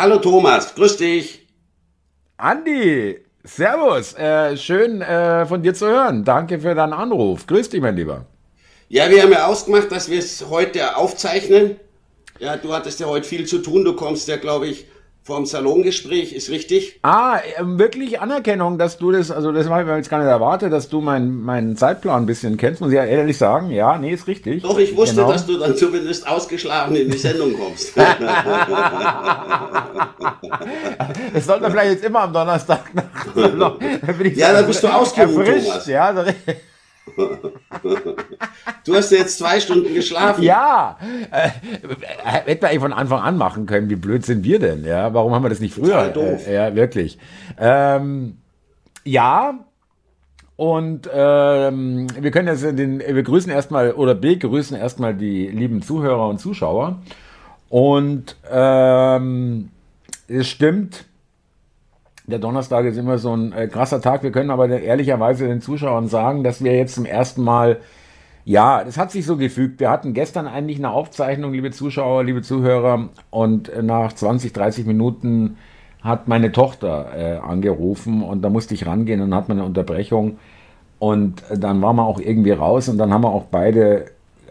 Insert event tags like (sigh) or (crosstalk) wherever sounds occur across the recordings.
Hallo Thomas, grüß dich. Andi, servus, äh, schön äh, von dir zu hören. Danke für deinen Anruf. Grüß dich, mein Lieber. Ja, wir haben ja ausgemacht, dass wir es heute aufzeichnen. Ja, du hattest ja heute viel zu tun. Du kommst ja, glaube ich, vom Salongespräch, ist richtig? Ah, ähm, wirklich Anerkennung, dass du das, also das habe ich jetzt gar nicht erwartet, dass du meinen meinen Zeitplan ein bisschen kennst, muss ich ja ehrlich sagen. Ja, nee, ist richtig. Doch, ich wusste, genau. dass du dann zumindest ausgeschlafen in die Sendung kommst. (laughs) (laughs) das sollte man vielleicht jetzt immer am Donnerstag nach. (laughs) ja, dann bist du ausgeruht, Thomas. Ja, (laughs) Du hast jetzt zwei Stunden geschlafen. Ja, äh, hätten wir eigentlich von Anfang an machen können. Wie blöd sind wir denn? Ja, warum haben wir das nicht früher? doof. Äh, ja, wirklich. Ähm, ja, und ähm, wir können jetzt den, wir grüßen erstmal oder begrüßen erstmal die lieben Zuhörer und Zuschauer. Und ähm, es stimmt, der Donnerstag ist immer so ein äh, krasser Tag. Wir können aber ehrlicherweise den Zuschauern sagen, dass wir jetzt zum ersten Mal, ja, das hat sich so gefügt. Wir hatten gestern eigentlich eine Aufzeichnung, liebe Zuschauer, liebe Zuhörer, und äh, nach 20, 30 Minuten hat meine Tochter äh, angerufen und da musste ich rangehen und dann hat man eine Unterbrechung und äh, dann waren wir auch irgendwie raus und dann haben wir auch beide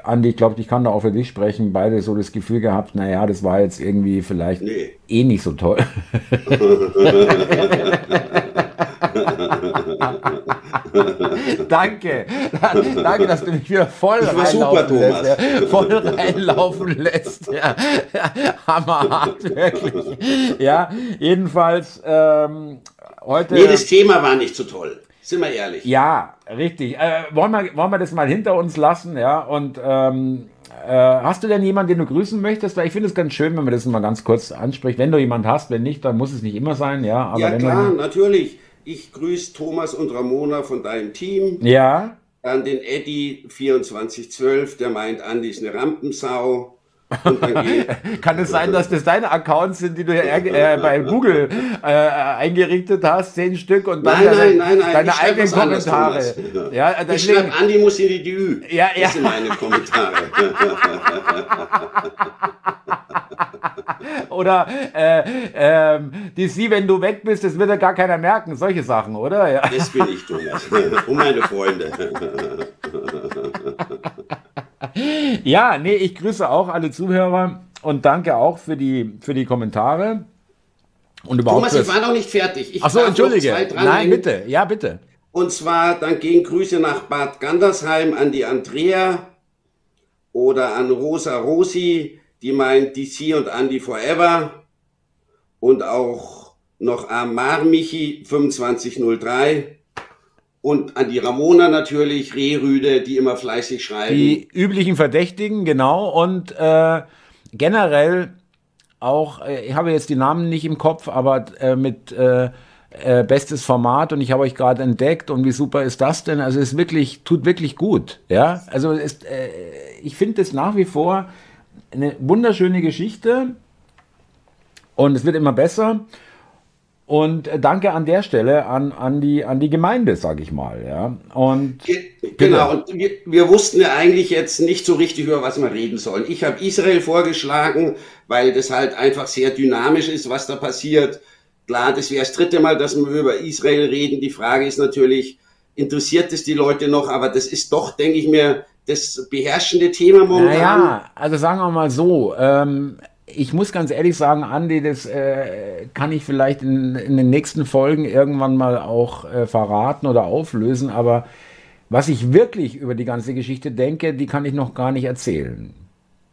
Andi, ich glaube, ich kann da auch für dich sprechen, beide so das Gefühl gehabt, naja, das war jetzt irgendwie vielleicht nee. eh nicht so toll. (laughs) Danke. Danke, dass du mich wieder voll reinlaufen super, lässt. Ja. Voll reinlaufen lässt. Ja. Hammerhart, wirklich. Ja, jedenfalls ähm, heute. Nee, das Thema war nicht so toll. Sind wir ehrlich. Ja, richtig. Äh, wollen, wir, wollen wir das mal hinter uns lassen, ja? Und ähm, äh, hast du denn jemanden, den du grüßen möchtest? Weil ich finde es ganz schön, wenn man das mal ganz kurz anspricht. Wenn du jemanden hast, wenn nicht, dann muss es nicht immer sein, ja. Aber ja, klar, natürlich. Ich grüße Thomas und Ramona von deinem Team. Ja. Dann den Eddie 2412, der meint, Andi ist eine Rampensau. (laughs) Kann es sein, dass das deine Accounts sind, die du äh, bei Google äh, eingerichtet hast, zehn Stück und dann nein, deine, nein, nein, deine eigenen Kommentare? Anders, ja, ich schreibe Andi muss in die Dü. Ja, ja. Das sind meine Kommentare. (laughs) oder äh, äh, die Sie, wenn du weg bist, das wird ja gar keiner merken. Solche Sachen, oder? Ja. Das bin ich, Thomas. (laughs) Und meine Freunde. Ja, nee, ich grüße auch alle Zuhörer und danke auch für die, für die Kommentare. Und überhaupt Thomas, ich war noch nicht fertig. Ich Ach entschuldige. Nein, bitte. Ja, bitte. Und zwar, dann gehen Grüße nach Bad Gandersheim an die Andrea oder an Rosa Rosi, die meint DC und Andy Forever. Und auch noch Amar Michi 2503 und an die Ramona natürlich, Rehrüde, die immer fleißig schreiben. Die üblichen Verdächtigen, genau. Und äh, generell auch, äh, ich habe jetzt die Namen nicht im Kopf, aber äh, mit äh, äh, bestes Format und ich habe euch gerade entdeckt und wie super ist das denn? Also es wirklich, tut wirklich gut. Ja, also ist, äh, ich finde es nach wie vor eine wunderschöne Geschichte und es wird immer besser. Und äh, danke an der Stelle an, an, die, an die Gemeinde, sage ich mal. Ja. Und genau, und wir, wir wussten ja eigentlich jetzt nicht so richtig, über was wir reden sollen. Ich habe Israel vorgeschlagen, weil das halt einfach sehr dynamisch ist, was da passiert. Klar, das wäre das dritte Mal, dass wir über Israel reden. Die Frage ist natürlich, interessiert es die Leute noch? Aber das ist doch, denke ich mir, das beherrschende Thema momentan. Naja, also sagen wir mal so, ähm, ich muss ganz ehrlich sagen, Andi, das äh, kann ich vielleicht in, in, den nächsten Folgen irgendwann mal auch äh, verraten oder auflösen, aber was ich wirklich über die ganze Geschichte denke, die kann ich noch gar nicht erzählen.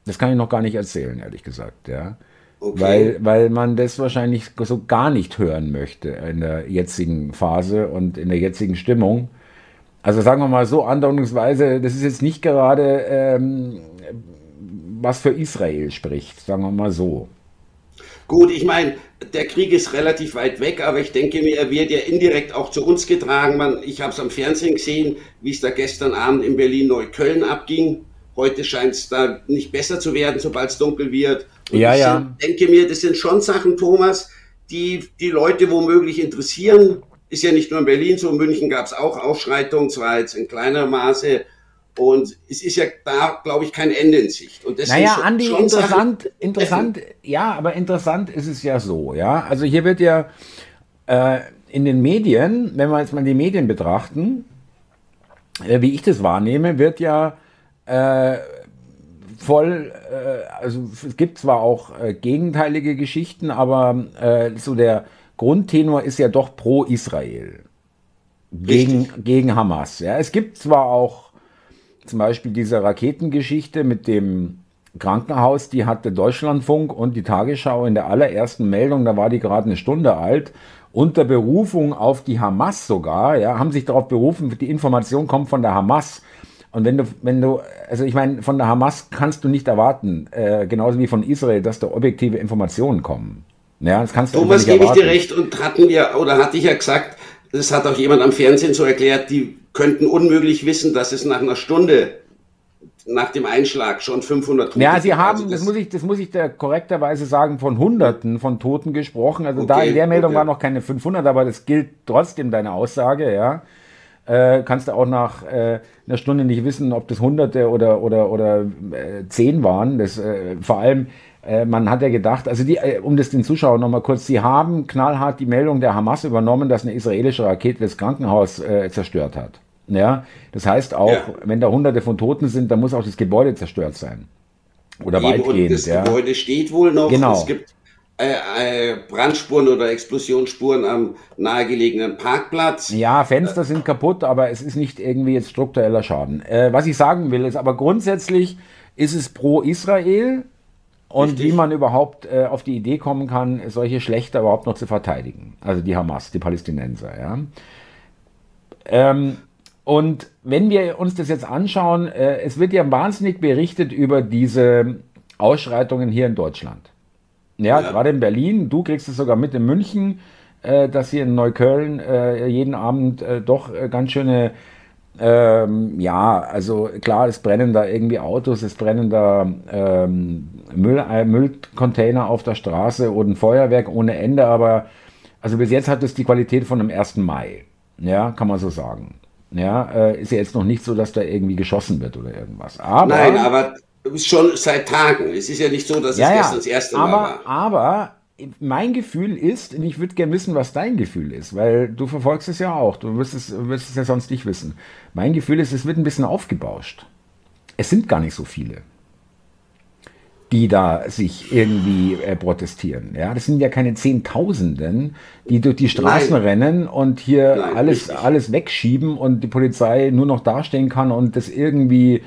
Das kann ich noch gar nicht erzählen, ehrlich gesagt, ja. Okay. Weil, weil man das wahrscheinlich so gar nicht hören möchte in der jetzigen Phase und in der jetzigen Stimmung. Also sagen wir mal so, andeutungsweise, das ist jetzt nicht gerade ähm, was für Israel spricht, sagen wir mal so. Gut, ich meine, der Krieg ist relativ weit weg, aber ich denke mir, er wird ja indirekt auch zu uns getragen. Man, ich habe es am Fernsehen gesehen, wie es da gestern Abend in Berlin-Neukölln abging. Heute scheint es da nicht besser zu werden, sobald es dunkel wird. Und ja, ich ja. denke mir, das sind schon Sachen, Thomas, die die Leute womöglich interessieren. Ist ja nicht nur in Berlin so, in München gab es auch Ausschreitungen, zwar jetzt in kleiner Maße, Und es ist ja da, glaube ich, kein Ende in Sicht. Und deswegen naja, Andi, interessant, Sachen interessant, ja, aber interessant ist es ja so, ja. Also hier wird ja äh, in den Medien, wenn wir jetzt mal die Medien betrachten, äh, wie ich das wahrnehme, wird ja äh, voll, äh, also es gibt zwar auch äh, gegenteilige Geschichten, aber äh, so der Grundtenor ist ja doch pro Israel gegen, gegen Hamas. Ja, es gibt zwar auch zum Beispiel diese Raketengeschichte mit dem Krankenhaus, die hatte Deutschlandfunk und die Tagesschau in der allerersten Meldung, da war die gerade eine Stunde alt, unter Berufung auf die Hamas sogar, ja, haben sich darauf berufen, die Information kommt von der Hamas. Und wenn du, wenn du, also ich meine, von der Hamas kannst du nicht erwarten, äh, genauso wie von Israel, dass da objektive Informationen kommen. Ja, das kannst du Thomas, gebe ich dir recht und hatten wir, oder hatte ich ja gesagt, das hat auch jemand am Fernsehen so erklärt, die könnten unmöglich wissen, dass es nach einer Stunde nach dem Einschlag schon 500 Tote Ja, sie haben, also das, das, muss ich, das muss ich da korrekterweise sagen, von Hunderten von Toten gesprochen. Also okay, da in der Meldung okay. waren noch keine 500, aber das gilt trotzdem deine Aussage, ja. Äh, kannst du auch nach äh, einer Stunde nicht wissen, ob das Hunderte oder, oder, oder äh, zehn waren. Das, äh, vor allem, äh, man hat ja gedacht, also die, äh, um das den Zuschauern nochmal kurz, sie haben knallhart die Meldung der Hamas übernommen, dass eine israelische Rakete das Krankenhaus äh, zerstört hat. Ja, das heißt auch, ja. wenn da hunderte von Toten sind, dann muss auch das Gebäude zerstört sein. Oder Eben, weitgehend. Und das ja. Gebäude steht wohl noch. Genau. Es gibt äh, äh, Brandspuren oder Explosionsspuren am nahegelegenen Parkplatz. Ja, Fenster sind kaputt, aber es ist nicht irgendwie jetzt struktureller Schaden. Was ich sagen will, ist aber grundsätzlich ist es pro Israel und Richtig. wie man überhaupt äh, auf die Idee kommen kann, solche Schlechter überhaupt noch zu verteidigen. Also die Hamas, die Palästinenser. Ja. Ähm, und wenn wir uns das jetzt anschauen, äh, es wird ja wahnsinnig berichtet über diese Ausschreitungen hier in Deutschland. Ja, ja. gerade in Berlin, du kriegst es sogar mit in München, äh, dass hier in Neukölln äh, jeden Abend äh, doch äh, ganz schöne, ähm, ja, also klar, es brennen da irgendwie Autos, es brennen da ähm, Müll, äh, Müllcontainer auf der Straße und ein Feuerwerk ohne Ende, aber also bis jetzt hat es die Qualität von dem 1. Mai. Ja, kann man so sagen. Ja, äh, ist ja jetzt noch nicht so, dass da irgendwie geschossen wird oder irgendwas. Aber, Nein, aber schon seit Tagen. Es ist ja nicht so, dass ja, es gestern das erste aber, Mal war. Aber mein Gefühl ist, und ich würde gerne wissen, was dein Gefühl ist, weil du verfolgst es ja auch, du wirst es, wirst es ja sonst nicht wissen. Mein Gefühl ist, es wird ein bisschen aufgebauscht. Es sind gar nicht so viele die da sich irgendwie äh, protestieren. Ja, das sind ja keine Zehntausenden, die durch die Straßen Nein. rennen und hier Nein, alles, alles wegschieben und die Polizei nur noch dastehen kann und das irgendwie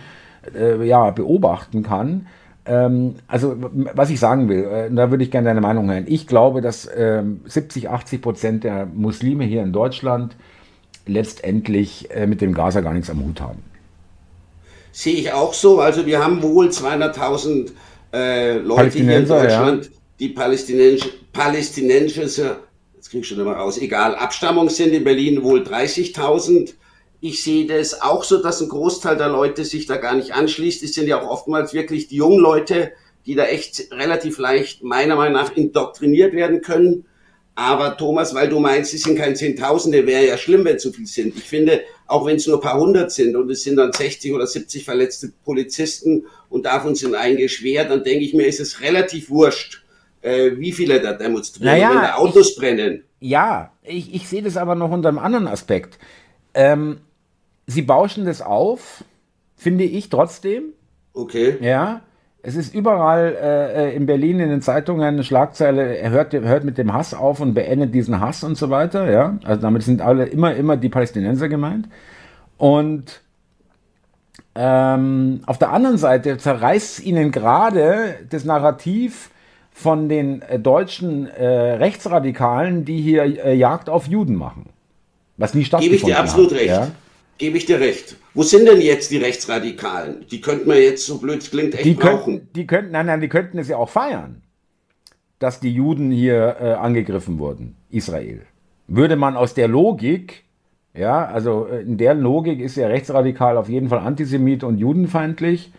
äh, ja, beobachten kann. Ähm, also, was ich sagen will, äh, da würde ich gerne deine Meinung hören. Ich glaube, dass ähm, 70, 80 Prozent der Muslime hier in Deutschland letztendlich äh, mit dem Gaza gar nichts am Hut haben. Sehe ich auch so. Also, wir haben wohl 200.000 äh, Leute hier in Deutschland, ja. die palästinensische, palästinensische, jetzt krieg ich schon immer raus, egal, Abstammung sind in Berlin wohl 30.000. Ich sehe das auch so, dass ein Großteil der Leute sich da gar nicht anschließt. Es sind ja auch oftmals wirklich die jungen Leute, die da echt relativ leicht meiner Meinung nach indoktriniert werden können. Aber Thomas, weil du meinst, es sind keine Zehntausende, wäre ja schlimm, wenn es so viel sind. Ich finde, auch wenn es nur ein paar hundert sind und es sind dann 60 oder 70 verletzte Polizisten und davon sind einige schwer, dann denke ich mir, ist es relativ wurscht, äh, wie viele da demonstrieren, naja, wenn da Autos ich, brennen. Ja, ich, ich sehe das aber noch unter einem anderen Aspekt. Ähm, sie bauschen das auf, finde ich trotzdem. Okay. Ja. Es ist überall äh, in Berlin in den Zeitungen eine Schlagzeile, er hört, hört mit dem Hass auf und beendet diesen Hass und so weiter. Ja? Also damit sind alle immer, immer die Palästinenser gemeint. Und ähm, auf der anderen Seite zerreißt ihnen gerade das Narrativ von den äh, deutschen äh, Rechtsradikalen, die hier äh, Jagd auf Juden machen. Was nie stattgefunden hat. Gebe ich dir absolut hat, recht. Ja? Gebe ich dir recht. Wo sind denn jetzt die Rechtsradikalen? Die könnten wir jetzt, so blöd es klingt, echt die brauchen. Könnten, die könnten, nein, nein, die könnten es ja auch feiern, dass die Juden hier äh, angegriffen wurden, Israel. Würde man aus der Logik, ja, also äh, in der Logik ist ja rechtsradikal auf jeden Fall Antisemit und judenfeindlich.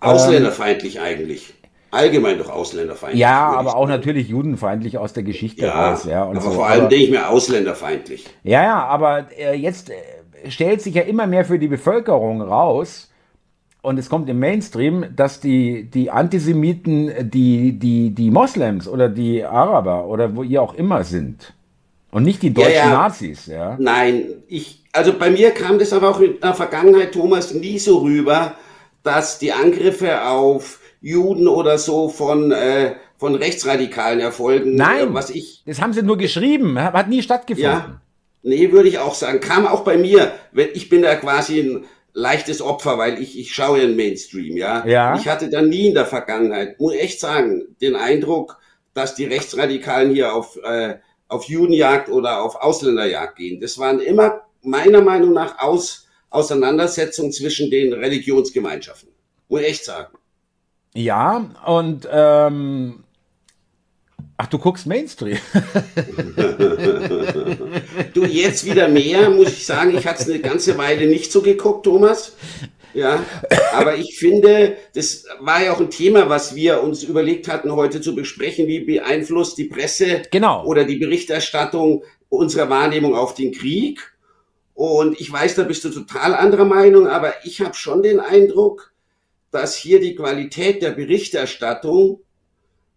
Ausländerfeindlich ähm, eigentlich. Allgemein doch ausländerfeindlich. Ja, aber auch natürlich judenfeindlich aus der Geschichte ja, raus. Ja, aber so. vor allem aber, denke ich mir ausländerfeindlich. Ja, ja, aber äh, jetzt äh, stellt sich ja immer mehr für die Bevölkerung raus, und es kommt im Mainstream, dass die, die Antisemiten die, die, die Moslems oder die Araber oder wo ihr auch immer sind. Und nicht die deutschen ja, ja. Nazis, ja? Nein, ich, also bei mir kam das aber auch in der Vergangenheit, Thomas, nie so rüber, dass die Angriffe auf Juden oder so von, äh, von Rechtsradikalen erfolgen. Nein, was ich, das haben sie nur geschrieben, hat nie stattgefunden. Ja, nee, würde ich auch sagen. Kam auch bei mir. Ich bin da quasi ein leichtes Opfer, weil ich, ich schaue ja in Mainstream, ja? ja. Ich hatte da nie in der Vergangenheit, muss echt sagen, den Eindruck, dass die Rechtsradikalen hier auf, äh, auf Judenjagd oder auf Ausländerjagd gehen. Das waren immer meiner Meinung nach Aus, Auseinandersetzungen zwischen den Religionsgemeinschaften. Muss ich echt sagen. Ja, und ähm, Ach, du guckst Mainstream. du, jetzt wieder mehr, muss ich sagen. Ich hatte es eine ganze Weile nicht so geguckt, Thomas. Ja, aber ich finde, das war ja auch ein Thema, was wir uns überlegt hatten, heute zu besprechen. Wie beeinflusst die Presse genau. oder die Berichterstattung unsere Wahrnehmung auf den Krieg? Und ich weiß, da bist du total anderer Meinung, aber ich habe schon den Eindruck, dass hier die Qualität der Berichterstattung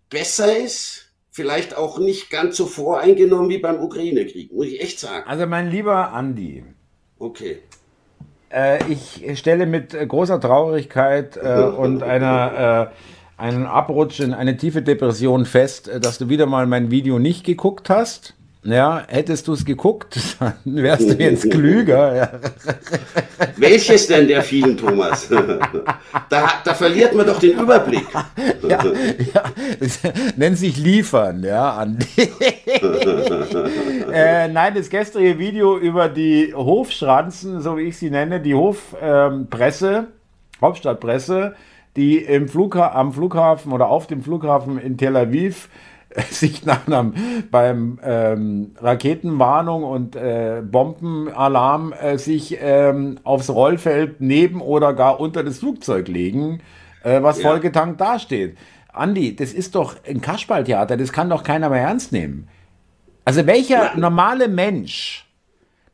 besser ist vielleicht auch nicht ganz so voreingenommen wie beim Ukraine-Krieg, muss ich echt sagen. Also mein lieber Andi. Okay. Äh, ich stelle mit großer Traurigkeit äh, (laughs) und einer, äh, einen Abrutsch in eine tiefe Depression fest, äh, dass du wieder mal mein Video nicht geguckt hast. Ja, hättest du es geguckt, (laughs) dann wärst du (laughs) jetzt klüger. Ja. (laughs) Welches denn der vielen, Thomas? Da, da verliert man doch den Überblick. Ja, ja nennt sich liefern, ja, Andi. äh, nein, das gestrige Video über die Hofschranzen, so wie ich sie nenne, die Hofpresse, ähm, Hauptstadtpresse, die im Flugha am Flughafen oder auf dem Flughafen in Tel Aviv (laughs) sich nach einem, beim ähm, Raketenwarnung und äh, Bombenalarm äh, sich ähm, aufs Rollfeld neben oder gar unter das Flugzeug legen, äh, was ja. vollgetankt dasteht. Andi, das ist doch ein Kasperltheater, das kann doch keiner mehr ernst nehmen. Also welcher normale Mensch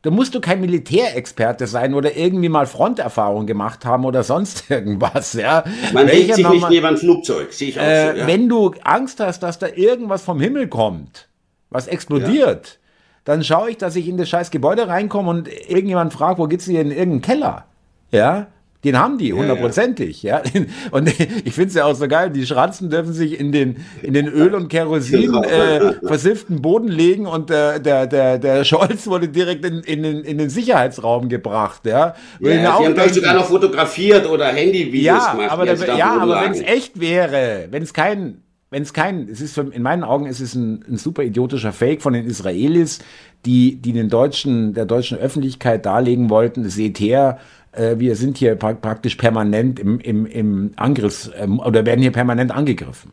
da musst du kein Militärexperte sein oder irgendwie mal Fronterfahrung gemacht haben oder sonst (laughs) irgendwas. Ja. Man legt sich nicht neben ein Flugzeug, sehe ich auch äh, so, ja. Wenn du Angst hast, dass da irgendwas vom Himmel kommt, was explodiert, ja. dann schaue ich, dass ich in das scheiß Gebäude reinkomme und irgendjemand fragt, wo geht's hier in irgendeinen Keller? Ja, den haben die, hundertprozentig. Ja, ja. (laughs) Und ich finde es ja auch so geil, die Schranzen dürfen sich in den, in den Öl- und Kerosin genau. äh, versifften Boden legen und der, der, der, der Scholz wurde direkt in, in, den, in den Sicherheitsraum gebracht. Ja, ja die haben sogar noch fotografiert oder Handyvideos ja, gemacht. Aber der, ja, aber wenn es echt wäre, wenn es kein wenn es kein, es ist in meinen Augen ist es ein, ein super idiotischer Fake von den Israelis, die, die den deutschen, der deutschen Öffentlichkeit darlegen wollten, seht her, äh, wir sind hier pra praktisch permanent im, im, im Angriffs- ähm, oder werden hier permanent angegriffen.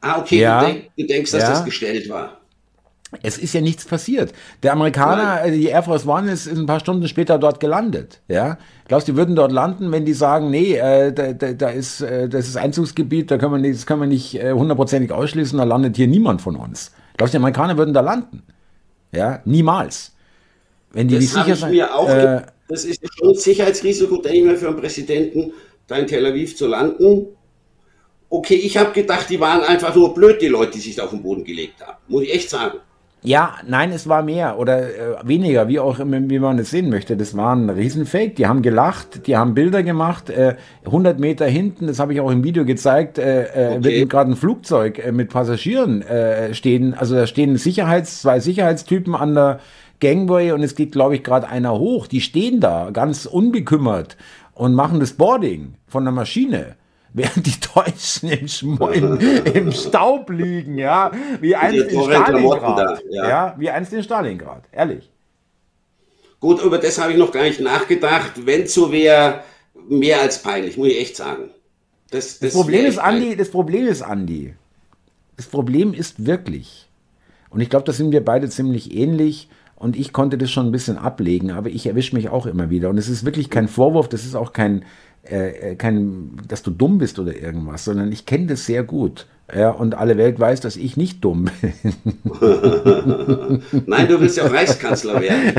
Ah, okay, ja. du, denk, du, denkst, dass ja. das gestellt war. Es ist ja nichts passiert. Der Amerikaner, Nein. Äh, die Air Force One ist, ist, ein paar Stunden später dort gelandet. Ja, glaubst du, die würden dort landen, wenn die sagen, nee, äh, da, da, da, ist äh, das ist Einzugsgebiet, da können wir nicht, das können wir nicht äh, hundertprozentig ausschließen, da landet hier niemand von uns. Glaubst du, die Amerikaner würden da landen? Ja, niemals. Wenn die das nicht sicher auch äh, das ist schon ein Sicherheitsrisiko, denke ich mal, für einen Präsidenten, da in Tel Aviv zu landen. Okay, ich habe gedacht, die waren einfach nur blöd, die Leute, die sich da auf den Boden gelegt haben. Muss ich echt sagen. Ja, nein, es war mehr oder äh, weniger, wie auch immer, wie man es sehen möchte. Das war ein Riesenfake. Die haben gelacht, die haben Bilder gemacht. Äh, 100 Meter hinten, das habe ich auch im Video gezeigt, äh, äh okay. wird gerade ein Flugzeug äh, mit Passagieren äh, stehen. Also da stehen Sicherheits, zwei Sicherheitstypen an der Gangway und es geht, glaube ich, gerade einer hoch. Die stehen da ganz unbekümmert und machen das Boarding von der Maschine (laughs) während die Deutschen im, im, (laughs) im Staub liegen, ja, wie einst in Stalingrad. Da, ja. ja. wie einst in Stalingrad, ehrlich. Gut, über das habe ich noch gar nicht nachgedacht. Wenn so wäre, mehr als peinlich, muss ich echt sagen. Das, das, das Problem ist, Andi, das Problem ist, Andi, das Problem ist wirklich, und ich glaube, da sind wir beide ziemlich ähnlich, und ich konnte das schon ein bisschen ablegen, aber ich erwische mich auch immer wieder. Und es ist wirklich kein Vorwurf, das ist auch kein, äh, äh, kein, dass du dumm bist oder irgendwas, sondern ich kenne das sehr gut. Ja, und alle Welt weiß, dass ich nicht dumm bin. (laughs) Nein, du willst ja auch Reichskanzler werden,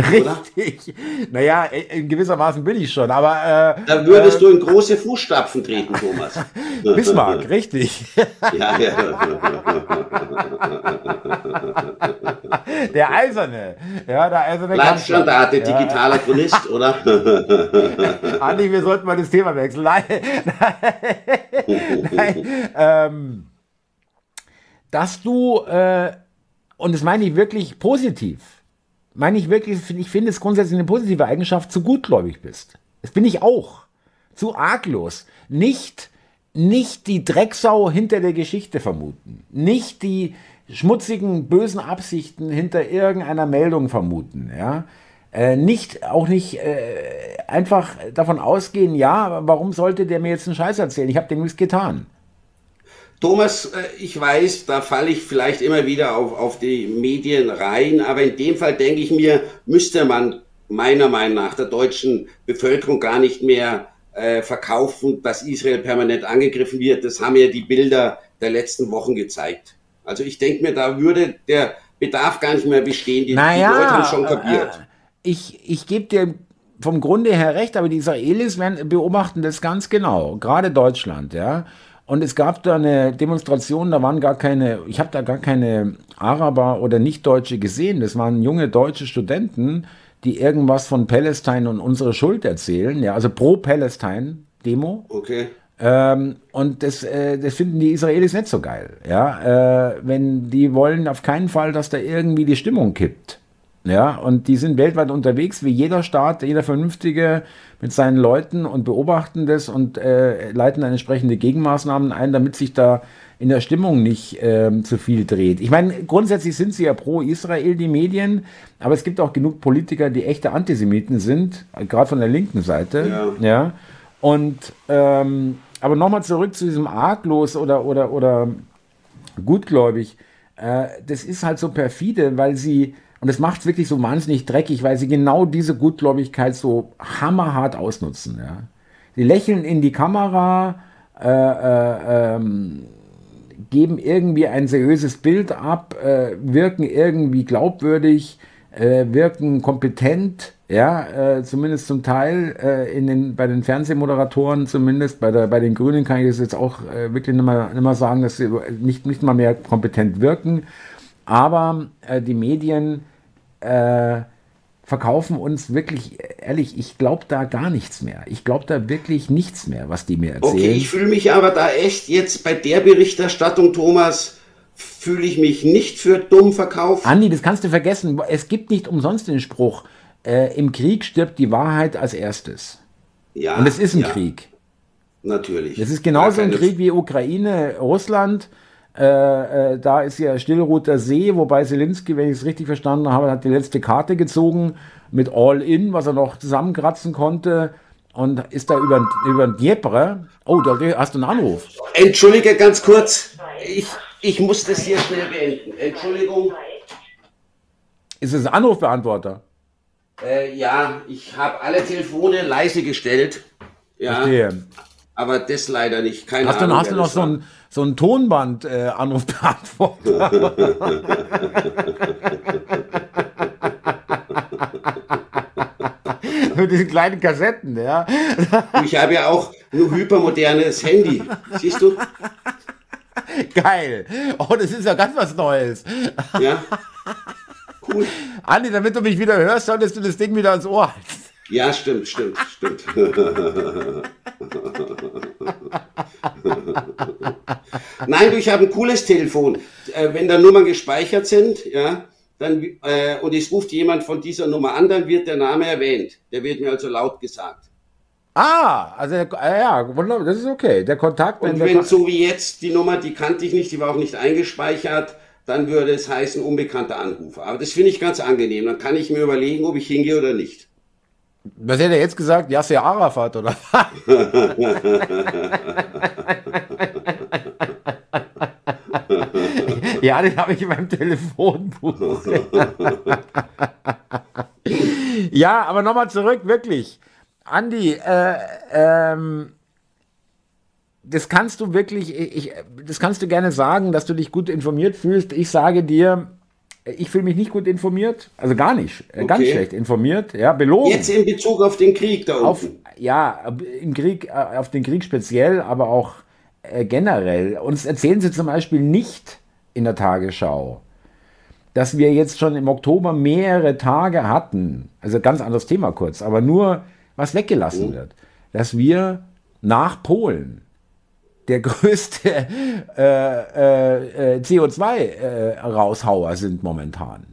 Richtig. Oder? Naja, in gewissermaßen bin ich schon, aber. Äh, da würdest äh, du in große Fußstapfen treten, Thomas. (laughs) Bismarck, richtig. (laughs) ja, ja. Der Eiserne. Ja, der Eiserne digitaler ja. Chronist, oder? Andi, wir sollten mal das Thema wechseln. Nein, nein, nein ähm, dass du, äh, und das meine ich wirklich positiv, meine ich wirklich, ich finde es grundsätzlich eine positive Eigenschaft, zu gutgläubig bist. Das bin ich auch. Zu arglos. Nicht, nicht die Drecksau hinter der Geschichte vermuten. Nicht die schmutzigen, bösen Absichten hinter irgendeiner Meldung vermuten. Ja? Äh, nicht, auch nicht äh, einfach davon ausgehen, ja, warum sollte der mir jetzt einen Scheiß erzählen? Ich habe dem nichts getan. Thomas, äh, ich weiß, da falle ich vielleicht immer wieder auf, auf die Medien rein, aber in dem Fall denke ich mir, müsste man meiner Meinung nach der deutschen Bevölkerung gar nicht mehr äh, verkaufen, dass Israel permanent angegriffen wird. Das haben ja die Bilder der letzten Wochen gezeigt. Also ich denke mir, da würde der Bedarf gar nicht mehr bestehen. Die, naja, die Leute haben schon kapiert. Äh, ich, ich gebe dir vom Grunde her recht, aber die Israelis werden, beobachten das ganz genau, gerade Deutschland, ja. Und es gab da eine Demonstration, da waren gar keine, ich habe da gar keine Araber oder Nichtdeutsche gesehen. Das waren junge deutsche Studenten, die irgendwas von Palästina und unsere Schuld erzählen. Ja, also pro Palästina Demo. Okay. Ähm, und das, äh, das finden die Israelis nicht so geil. Ja, äh, wenn die wollen auf keinen Fall, dass da irgendwie die Stimmung kippt. Ja, und die sind weltweit unterwegs, wie jeder Staat, jeder Vernünftige mit seinen Leuten und beobachten das und äh, leiten dann entsprechende Gegenmaßnahmen ein, damit sich da in der Stimmung nicht äh, zu viel dreht. Ich meine, grundsätzlich sind sie ja pro Israel, die Medien, aber es gibt auch genug Politiker, die echte Antisemiten sind, gerade von der linken Seite. Ja. ja. Und ähm, aber nochmal zurück zu diesem arglos oder oder oder gutgläubig. Äh, das ist halt so perfide, weil sie und das macht es wirklich so wahnsinnig dreckig, weil sie genau diese Gutgläubigkeit so hammerhart ausnutzen. Ja. Sie lächeln in die Kamera, äh, äh, ähm, geben irgendwie ein seriöses Bild ab, äh, wirken irgendwie glaubwürdig, äh, wirken kompetent, ja, äh, zumindest zum Teil äh, in den, bei den Fernsehmoderatoren zumindest, bei, der, bei den Grünen kann ich es jetzt auch wirklich nicht mehr, nicht mehr sagen, dass sie nicht, nicht mal mehr kompetent wirken. Aber äh, die Medien äh, verkaufen uns wirklich, ehrlich, ich glaube da gar nichts mehr. Ich glaube da wirklich nichts mehr, was die mir erzählen. Okay, ich fühle mich aber da echt jetzt bei der Berichterstattung, Thomas, fühle ich mich nicht für dumm verkauft. Andi, das kannst du vergessen. Es gibt nicht umsonst den Spruch, äh, im Krieg stirbt die Wahrheit als erstes. Ja. Und es ist ein ja. Krieg. Natürlich. Es ist genauso ein Krieg wie Ukraine, Russland. Äh, äh, da ist ja Stillroter See, wobei Zelensky, wenn ich es richtig verstanden habe, hat die letzte Karte gezogen mit All-In, was er noch zusammenkratzen konnte und ist da über, über den Dnieper. Oh, da hast du einen Anruf. Entschuldige ganz kurz. Ich, ich muss das hier schnell beenden. Entschuldigung. Ist es ein Anrufbeantworter? Äh, ja, ich habe alle Telefone leise gestellt. Ja. Verstehe. Aber das leider nicht. Keine hast Ahnung. Du, hast du noch so ein, so ein Tonband-Anrufbeantworter? Äh, (laughs) Mit diesen kleinen Kassetten, ja. ich habe ja auch ein hypermodernes Handy. Siehst du? Geil. Oh, das ist ja ganz was Neues. Ja. Cool. Andi, damit du mich wieder hörst, solltest du das Ding wieder ans Ohr halten. Ja, stimmt, stimmt, stimmt. (laughs) Nein, du, ich habe ein cooles Telefon. Äh, wenn da Nummern gespeichert sind, ja, dann, äh, und es ruft jemand von dieser Nummer an, dann wird der Name erwähnt. Der wird mir also laut gesagt. Ah, also äh, ja, wunderbar, das ist okay. Der Kontakt. Und wenn, wenn so wie jetzt die Nummer, die kannte ich nicht, die war auch nicht eingespeichert, dann würde es heißen unbekannter Anrufer. Aber das finde ich ganz angenehm. Dann kann ich mir überlegen, ob ich hingehe oder nicht. Was hätte er jetzt gesagt? Yasser Arafat oder (laughs) ja, den habe ich in meinem Telefonbuch. (laughs) ja, aber nochmal zurück, wirklich. Andi, äh, ähm, das kannst du wirklich, ich, das kannst du gerne sagen, dass du dich gut informiert fühlst. Ich sage dir, ich fühle mich nicht gut informiert, also gar nicht, äh, okay. ganz schlecht informiert, ja, belogen. Jetzt in Bezug auf den Krieg da unten. Auf, ja, im Krieg, äh, auf den Krieg speziell, aber auch äh, generell. Uns erzählen sie zum Beispiel nicht in der Tagesschau, dass wir jetzt schon im Oktober mehrere Tage hatten, also ganz anderes Thema kurz, aber nur was weggelassen mhm. wird, dass wir nach Polen der (laughs) größte äh, äh, CO2-Raushauer äh, sind momentan.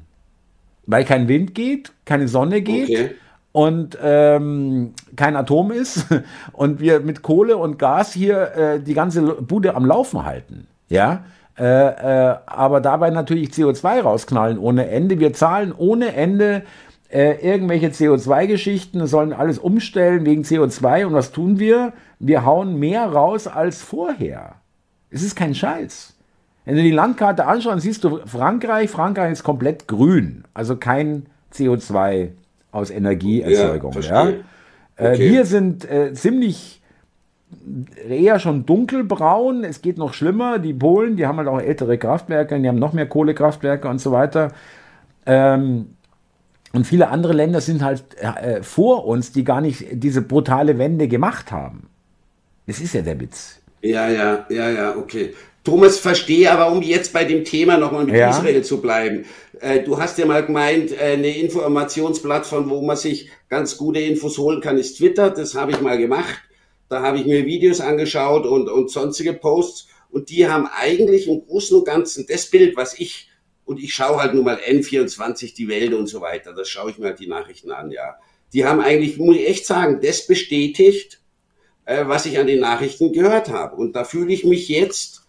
Weil kein Wind geht, keine Sonne geht okay. und ähm, kein Atom ist (laughs) und wir mit Kohle und Gas hier äh, die ganze Bude am Laufen halten. Ja, äh, äh, aber dabei natürlich CO2 rausknallen ohne Ende. Wir zahlen ohne Ende äh, irgendwelche CO2-Geschichten, sollen alles umstellen wegen CO2. Und was tun wir? Wir hauen mehr raus als vorher. Es ist kein Scheiß. Wenn du die Landkarte anschaust, siehst du Frankreich. Frankreich ist komplett grün, also kein CO2 aus Energieerzeugung. Ja, ja. Äh, okay. Wir sind äh, ziemlich eher schon dunkelbraun. Es geht noch schlimmer. Die Polen, die haben halt auch ältere Kraftwerke, die haben noch mehr Kohlekraftwerke und so weiter. Ähm, und viele andere Länder sind halt äh, vor uns, die gar nicht diese brutale Wende gemacht haben. Das ist ja der Witz. Ja, ja, ja, ja, okay. Thomas, verstehe aber, um jetzt bei dem Thema nochmal mit ja. Israel zu bleiben. Äh, du hast ja mal gemeint, äh, eine Informationsplattform, wo man sich ganz gute Infos holen kann, ist Twitter. Das habe ich mal gemacht. Da habe ich mir Videos angeschaut und, und sonstige Posts. Und die haben eigentlich im Großen und Ganzen das Bild, was ich und ich schaue halt nur mal N24, die Welt und so weiter. Das schaue ich mir halt die Nachrichten an, ja. Die haben eigentlich, muss ich echt sagen, das bestätigt, äh, was ich an den Nachrichten gehört habe. Und da fühle ich mich jetzt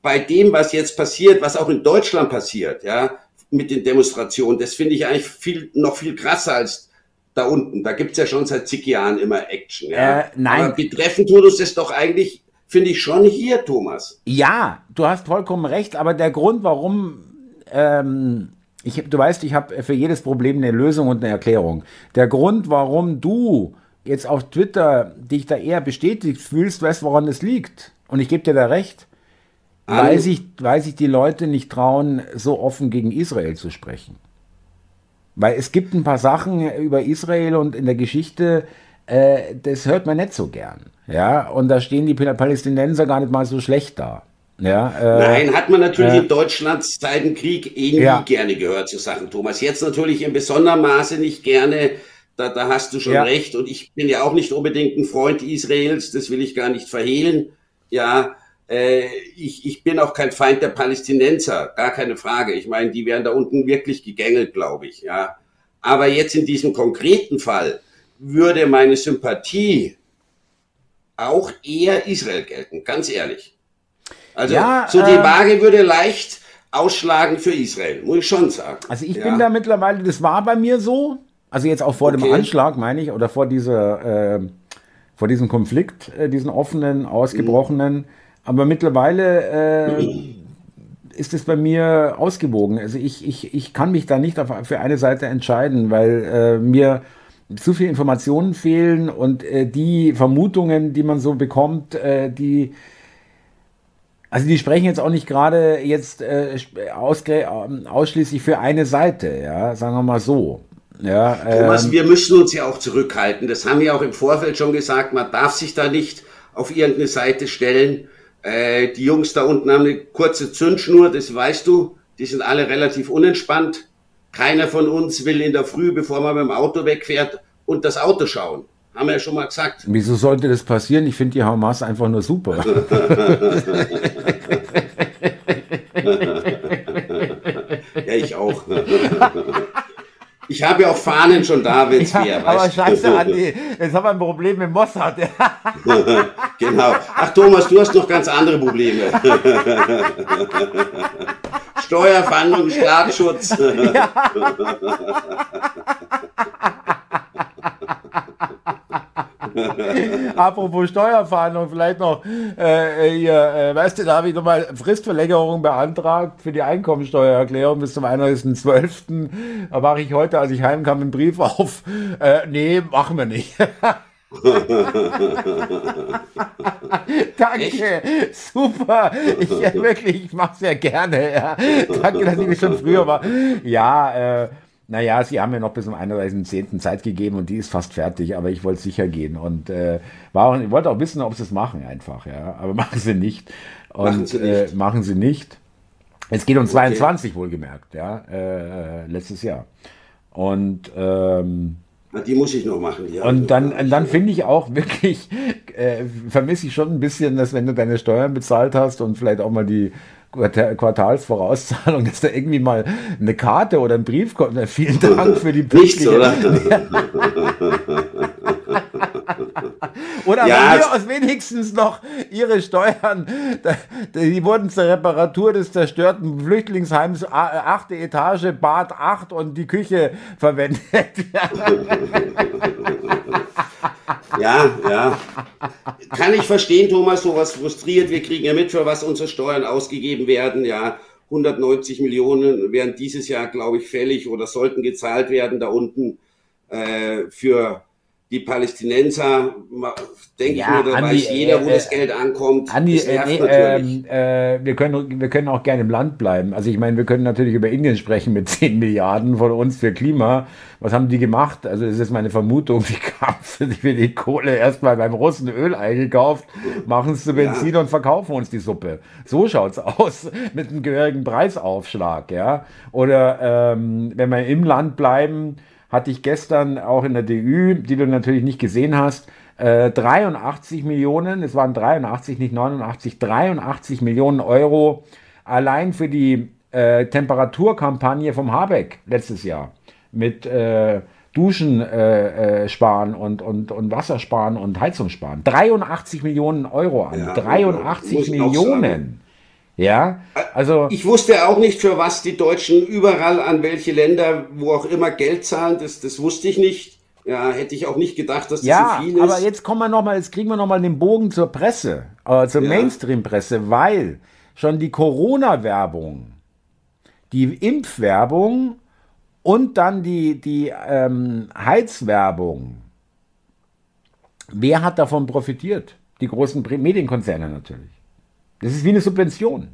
bei dem, was jetzt passiert, was auch in Deutschland passiert, ja, mit den Demonstrationen, das finde ich eigentlich viel, noch viel krasser als da unten. Da gibt's ja schon seit zig Jahren immer Action. Ja. Äh, nein. Aber betreffend tut uns das doch eigentlich, finde ich, schon hier, Thomas. Ja, du hast vollkommen recht, aber der Grund, warum ähm, ich, du weißt, ich habe für jedes Problem eine Lösung und eine Erklärung. Der Grund, warum du jetzt auf Twitter dich da eher bestätigt fühlst, weißt, woran es liegt. Und ich gebe dir da recht. Weil sich, weil sich die Leute nicht trauen, so offen gegen Israel zu sprechen. Weil es gibt ein paar Sachen über Israel und in der Geschichte, äh, das hört man nicht so gern. Ja, und da stehen die Palästinenser gar nicht mal so schlecht da. Ja, äh, Nein, hat man natürlich äh, in Deutschland seit dem Krieg eh nie ja. gerne gehört zu Sachen, Thomas. Jetzt natürlich in besonderem Maße nicht gerne. Da, da hast du schon ja. recht. Und ich bin ja auch nicht unbedingt ein Freund Israels. Das will ich gar nicht verhehlen. Ja, äh, ich, ich bin auch kein Feind der Palästinenser. Gar keine Frage. Ich meine, die werden da unten wirklich gegängelt, glaube ich. Ja. Aber jetzt in diesem konkreten Fall würde meine Sympathie auch eher Israel gelten. Ganz ehrlich. Also ja, so die äh, Waage würde leicht ausschlagen für Israel, muss ich schon sagen. Also ich ja. bin da mittlerweile, das war bei mir so, also jetzt auch vor okay. dem Anschlag, meine ich, oder vor dieser, äh, vor diesem Konflikt, äh, diesen offenen, ausgebrochenen, mhm. aber mittlerweile äh, ist es bei mir ausgewogen. Also ich, ich, ich kann mich da nicht auf, für eine Seite entscheiden, weil äh, mir zu viele Informationen fehlen und die Vermutungen, die man so bekommt, die also die sprechen jetzt auch nicht gerade jetzt äh, ähm, ausschließlich für eine Seite, ja, sagen wir mal so. Ja, Thomas, ähm, wir müssen uns ja auch zurückhalten. Das haben wir auch im Vorfeld schon gesagt. Man darf sich da nicht auf irgendeine Seite stellen. Äh, die Jungs da unten haben eine kurze Zündschnur, das weißt du. Die sind alle relativ unentspannt. Keiner von uns will in der Früh, bevor man mit dem Auto wegfährt, und das Auto schauen. Haben wir ja schon mal gesagt. Wieso sollte das passieren? Ich finde die Hamas einfach nur super. (laughs) ja, ich auch. Ich habe ja auch Fahnen schon da, wenn es wäre. Aber scheiße, Andi, jetzt haben wir ein Problem mit Mossad. (laughs) genau. Ach Thomas, du hast noch ganz andere Probleme. (laughs) Steuerfahndung, Staatsschutz. Ja. (laughs) Apropos Steuerverhandlung, vielleicht noch äh, hier, äh, weißt du, da habe ich nochmal Fristverlängerung beantragt für die Einkommensteuererklärung bis zum 31.12. Da mache ich heute, als ich heimkam, einen Brief auf. Äh, nee, machen wir nicht. (laughs) Danke, Echt? super. Ich ja, wirklich, ich mache es ja gerne. Ja. Danke, dass ich mich schon früher war. Ja, äh, naja, sie haben mir noch bis zum 31.10. Zeit gegeben und die ist fast fertig, aber ich wollte sicher gehen und äh, war auch, ich wollte auch wissen, ob sie es machen einfach, ja. Aber (laughs) machen sie nicht. Und machen sie nicht. Äh, machen sie nicht. Es geht um okay. 22 wohlgemerkt, ja, äh, letztes Jahr. Und ähm, die muss ich noch machen. Ja. Und dann, dann finde ich auch wirklich, äh, vermisse ich schon ein bisschen, dass wenn du deine Steuern bezahlt hast und vielleicht auch mal die Quartalsvorauszahlung, (laughs) dass da irgendwie mal eine Karte oder ein Brief kommt. Vielen Dank für die (laughs) Nichts, oder? (laughs) oder ja, mir aus wenigstens noch ihre Steuern, die wurden zur Reparatur des zerstörten Flüchtlingsheims, achte Etage, Bad 8 und die Küche verwendet. Ja, ja. Kann ich verstehen, Thomas, sowas frustriert. Wir kriegen ja mit, für was unsere Steuern ausgegeben werden. Ja, 190 Millionen werden dieses Jahr, glaube ich, fällig oder sollten gezahlt werden da unten äh, für die Palästinenser, denke ja, ich mir, da Andi, weiß jeder, wo äh, das Geld ankommt. Andi, das nervt äh. Äh, wir, können, wir können auch gerne im Land bleiben. Also ich meine, wir können natürlich über Indien sprechen mit (laughs) 10 Milliarden von uns für Klima. Was haben die gemacht? Also das ist meine Vermutung, die haben (laughs) für die Kohle erstmal beim Russen Öl eingekauft, machen es zu Benzin ja. und verkaufen uns die Suppe. So schaut's aus (laughs) mit einem gehörigen Preisaufschlag. ja. Oder ähm, wenn wir im Land bleiben, hatte ich gestern auch in der DÜ, die du natürlich nicht gesehen hast, äh, 83 Millionen, es waren 83, nicht 89, 83 Millionen Euro allein für die äh, Temperaturkampagne vom Habeck letztes Jahr mit äh, Duschen äh, äh, sparen und, und, und Wasser sparen und Heizung sparen. 83 Millionen Euro an. Ja, 83 Millionen. Ja, also. Ich wusste auch nicht, für was die Deutschen überall an welche Länder, wo auch immer Geld zahlen. Das, das wusste ich nicht. Ja, hätte ich auch nicht gedacht, dass das ja, so viel ist. aber jetzt kommen wir noch mal, jetzt kriegen wir noch mal den Bogen zur Presse, äh, zur ja. Mainstream-Presse, weil schon die Corona-Werbung, die Impfwerbung und dann die, die ähm, Heizwerbung, wer hat davon profitiert? Die großen Medienkonzerne natürlich. Das ist wie eine Subvention.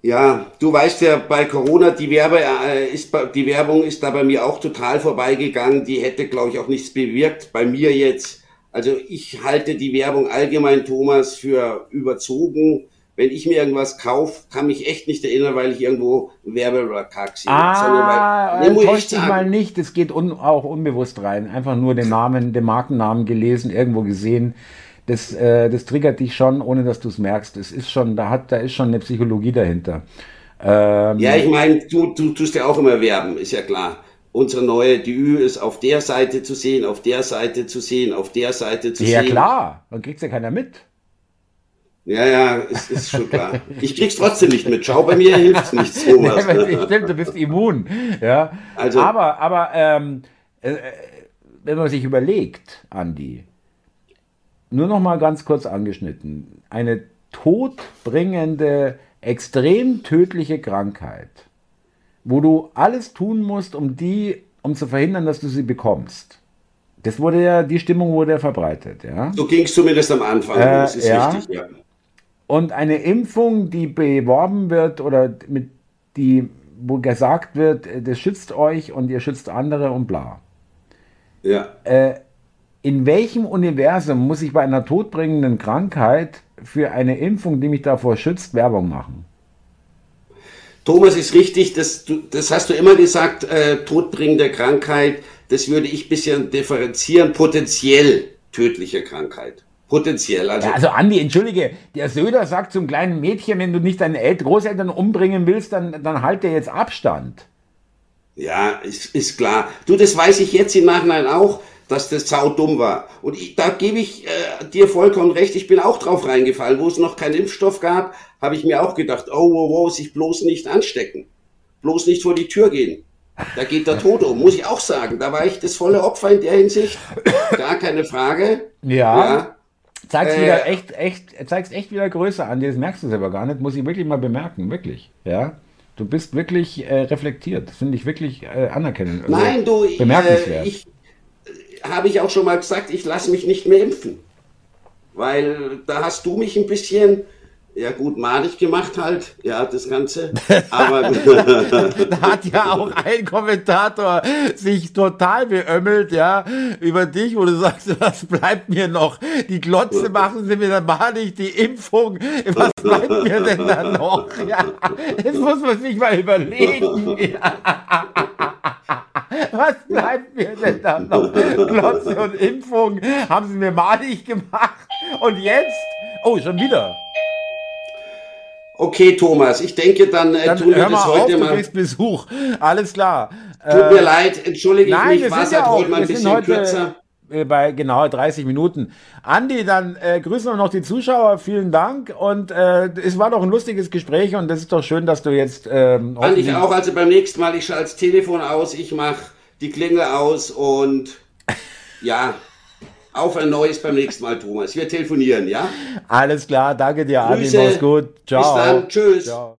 Ja, du weißt ja, bei Corona, die, Werbe, äh, ist, die Werbung ist da bei mir auch total vorbeigegangen. Die hätte, glaube ich, auch nichts bewirkt. Bei mir jetzt. Also ich halte die Werbung allgemein, Thomas, für überzogen. Wenn ich mir irgendwas kaufe, kann mich echt nicht erinnern, weil ich irgendwo Werbeplakat sehe. Ah, sondern weil, täuscht dich mal nicht. Es geht un, auch unbewusst rein. Einfach nur den Namen, den Markennamen gelesen, irgendwo gesehen das, äh, das triggert dich schon, ohne dass du es merkst. Es ist schon, da hat, da ist schon eine Psychologie dahinter. Ähm, ja, ich meine, du, du tust ja auch immer werben, ist ja klar. Unsere neue DÜ ist auf der Seite zu sehen, auf der Seite zu sehen, auf der Seite zu ja, sehen. Ja klar, dann kriegt's ja keiner mit. Ja, ja, ist, ist schon klar. Ich krieg's trotzdem nicht mit. Schau, bei mir hilft's nicht so (laughs) was. Stimmt, du bist immun. Ja. Also, aber, aber ähm, äh, äh, wenn man sich überlegt, Andi, nur noch mal ganz kurz angeschnitten. Eine todbringende, extrem tödliche Krankheit, wo du alles tun musst, um die, um zu verhindern, dass du sie bekommst. Das wurde ja, die Stimmung wurde ja verbreitet, ja. So ging es zumindest am Anfang, äh, das ist ja. richtig, ja. Und eine Impfung, die beworben wird oder mit die, wo gesagt wird, das schützt euch und ihr schützt andere und bla. Ja. Äh, in welchem Universum muss ich bei einer todbringenden Krankheit für eine Impfung, die mich davor schützt, Werbung machen? Thomas ist richtig, das, das hast du immer gesagt, äh, todbringende Krankheit, das würde ich ein bisschen differenzieren, potenziell tödliche Krankheit. Potenziell. Also, ja, also Andi, entschuldige, der Söder sagt zum kleinen Mädchen, wenn du nicht deine El Großeltern umbringen willst, dann, dann halt dir jetzt Abstand. Ja, ist, ist klar. Du, das weiß ich jetzt im Nachhinein auch dass das sau dumm war. Und ich, da gebe ich äh, dir vollkommen recht, ich bin auch drauf reingefallen. Wo es noch keinen Impfstoff gab, habe ich mir auch gedacht, oh, wow, wow, sich bloß nicht anstecken. Bloß nicht vor die Tür gehen. Da geht der Tod um, muss ich auch sagen. Da war ich das volle Opfer in der Hinsicht. Gar keine Frage. Ja. ja. Zeigst äh, wieder echt, echt, zeigst echt wieder Größe an. Das merkst du selber gar nicht. Muss ich wirklich mal bemerken. Wirklich. Ja. Du bist wirklich äh, reflektiert. Finde ich wirklich äh, anerkennend. Also, Nein, du, bemerkenswert. Äh, ich, habe ich auch schon mal gesagt, ich lasse mich nicht mehr impfen. Weil da hast du mich ein bisschen ja gut, madig gemacht halt, ja, das Ganze. Aber (laughs) da hat ja auch ein Kommentator sich total beömmelt, ja, über dich, wo du sagst, (laughs) was bleibt mir noch? Die Glotze machen sie mir dann madig, die Impfung, was bleibt mir denn da noch? Ja, das muss man sich mal überlegen. Ja. (laughs) (laughs) Was bleibt mir denn da noch? Glotze und Impfung haben sie mir madig gemacht. Und jetzt? Oh, schon wieder. Okay, Thomas, ich denke, dann, äh, dann tun wir das heute auf, mal. Du kriegst Besuch. Alles klar. Tut mir äh, leid, entschuldige Nein, ich mich, war es ja heute mal ein bisschen heute, kürzer. Äh, bei genau 30 Minuten. Andi, dann äh, grüßen wir noch die Zuschauer. Vielen Dank. Und äh, es war doch ein lustiges Gespräch und das ist doch schön, dass du jetzt. Ähm, Fand ich auch. Also beim nächsten Mal, ich schalte das Telefon aus, ich mache die Klingel aus und (laughs) ja. Auf ein neues beim nächsten Mal, Thomas. Wir telefonieren, ja? Alles klar, danke dir, Adi. Mach's gut. Ciao. Bis dann. Tschüss. Ciao.